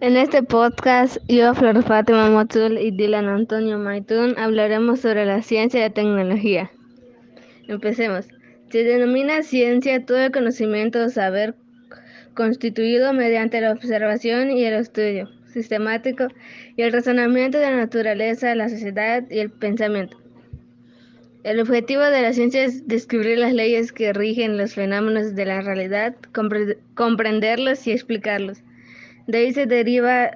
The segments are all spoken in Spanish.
En este podcast, yo, Flor Fátima Motul y Dylan Antonio Maitún hablaremos sobre la ciencia y la tecnología. Empecemos. Se denomina ciencia todo el conocimiento o saber constituido mediante la observación y el estudio sistemático y el razonamiento de la naturaleza, la sociedad y el pensamiento. El objetivo de la ciencia es descubrir las leyes que rigen los fenómenos de la realidad, comprenderlos y explicarlos. De ahí se deriva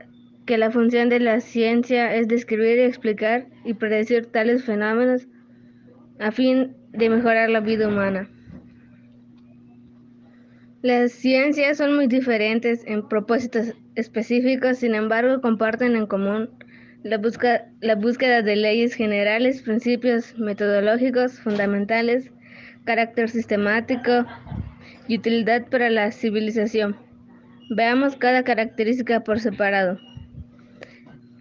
que la función de la ciencia es describir explicar y predecir tales fenómenos a fin de mejorar la vida humana. Las ciencias son muy diferentes en propósitos específicos, sin embargo comparten en común la, la búsqueda de leyes generales, principios metodológicos fundamentales, carácter sistemático y utilidad para la civilización. Veamos cada característica por separado.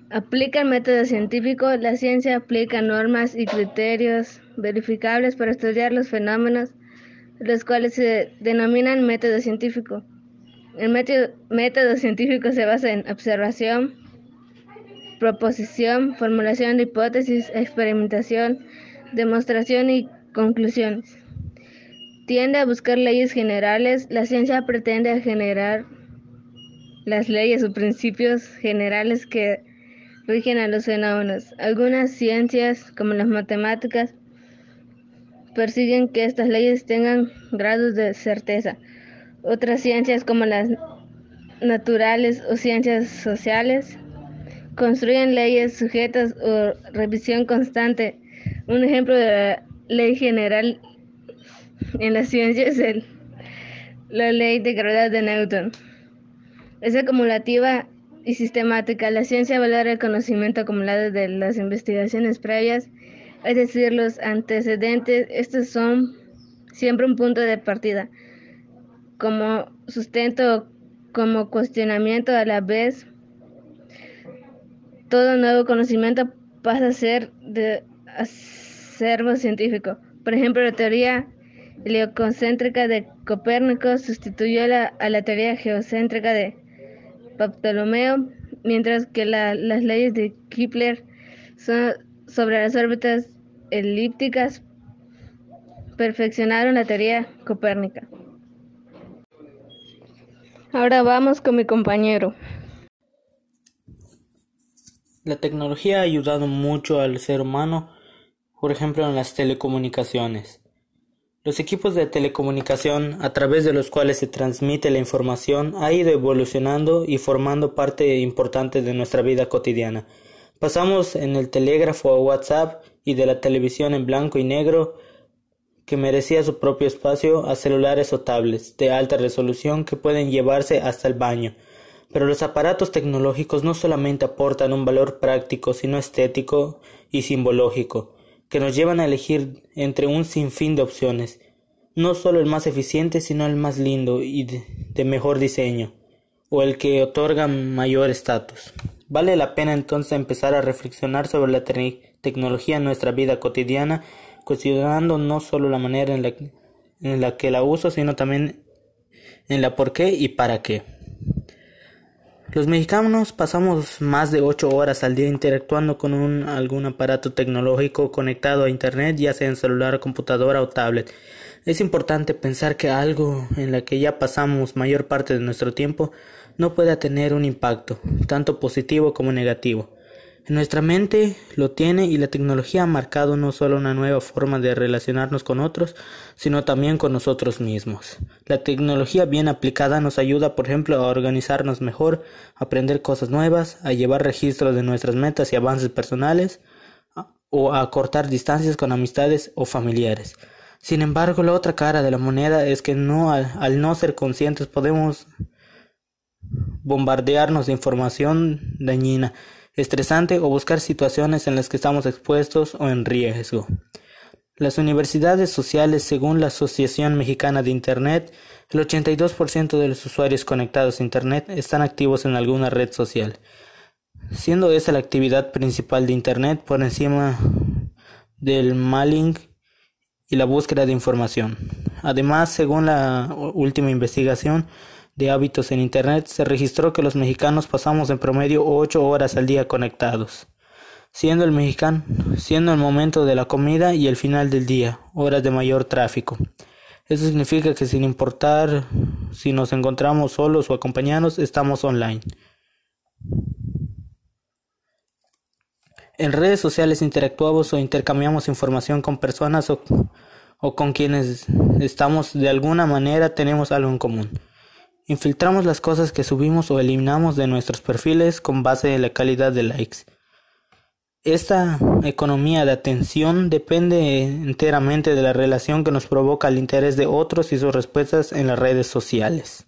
Aplica el método científico. La ciencia aplica normas y criterios verificables para estudiar los fenómenos, los cuales se denominan método científico. El método, método científico se basa en observación, proposición, formulación de hipótesis, experimentación, demostración y conclusiones. Tiende a buscar leyes generales. La ciencia pretende generar las leyes o principios generales que rigen a los fenómenos. Algunas ciencias, como las matemáticas, persiguen que estas leyes tengan grados de certeza. Otras ciencias, como las naturales o ciencias sociales, construyen leyes sujetas a revisión constante. Un ejemplo de ley general en la ciencia es el, la ley de gravedad de Newton. Es acumulativa y sistemática. La ciencia valora el conocimiento acumulado de las investigaciones previas, es decir, los antecedentes. Estos son siempre un punto de partida. Como sustento, como cuestionamiento a la vez, todo nuevo conocimiento pasa a ser de acervo científico. Por ejemplo, la teoría heliocéntrica de Copérnico sustituyó a la teoría geocéntrica de Ptolomeo, mientras que las leyes de Kepler son sobre las órbitas elípticas perfeccionaron la teoría copérnica. Ahora vamos con mi compañero. La tecnología ha ayudado mucho al ser humano, por ejemplo en las telecomunicaciones. Los equipos de telecomunicación, a través de los cuales se transmite la información, ha ido evolucionando y formando parte importante de nuestra vida cotidiana. Pasamos en el telégrafo a WhatsApp y de la televisión en blanco y negro, que merecía su propio espacio, a celulares o tablets de alta resolución que pueden llevarse hasta el baño. Pero los aparatos tecnológicos no solamente aportan un valor práctico, sino estético y simbológico que nos llevan a elegir entre un sinfín de opciones, no solo el más eficiente, sino el más lindo y de, mejor diseño, o el que otorga mayor estatus. Vale la pena entonces empezar a reflexionar sobre la tecnología en nuestra vida cotidiana, considerando no solo la manera en la, en la que la uso, sino también en la por qué y para qué. Los mexicanos pasamos más de ocho horas al día interactuando con un, algún aparato tecnológico conectado a Internet, ya sea en celular, computadora o tablet. Es importante pensar que algo en la que ya pasamos mayor parte de nuestro tiempo no pueda tener un impacto, tanto positivo como negativo. Nuestra mente lo tiene y la tecnología ha marcado no solo una nueva forma de relacionarnos con otros, sino también con nosotros mismos. La tecnología bien aplicada nos ayuda, por ejemplo, a organizarnos mejor, a aprender cosas nuevas, a llevar registro de nuestras metas y avances personales, o a cortar distancias con amistades o familiares. Sin embargo, la otra cara de la moneda es que no, al, al no ser conscientes podemos bombardearnos de información dañina estresante o buscar situaciones en las que estamos expuestos o en riesgo. Las universidades sociales, según la Asociación Mexicana de Internet, el 82% de los usuarios conectados a Internet están activos en alguna red social, siendo esa la actividad principal de Internet por encima del mailing y la búsqueda de información. Además, según la última investigación, de hábitos en Internet, se registró que los mexicanos pasamos en promedio 8 horas al día conectados, siendo el mexicano, siendo el momento de la comida y el final del día, horas de mayor tráfico. Eso significa que sin importar si nos encontramos solos o acompañados, estamos online. En redes sociales interactuamos o intercambiamos información con personas o, o con quienes estamos de alguna manera tenemos algo en común. Infiltramos las cosas que subimos o eliminamos de nuestros perfiles con base en la calidad de likes. Esta economía de atención depende enteramente de la relación que nos provoca el interés de otros y sus respuestas en las redes sociales.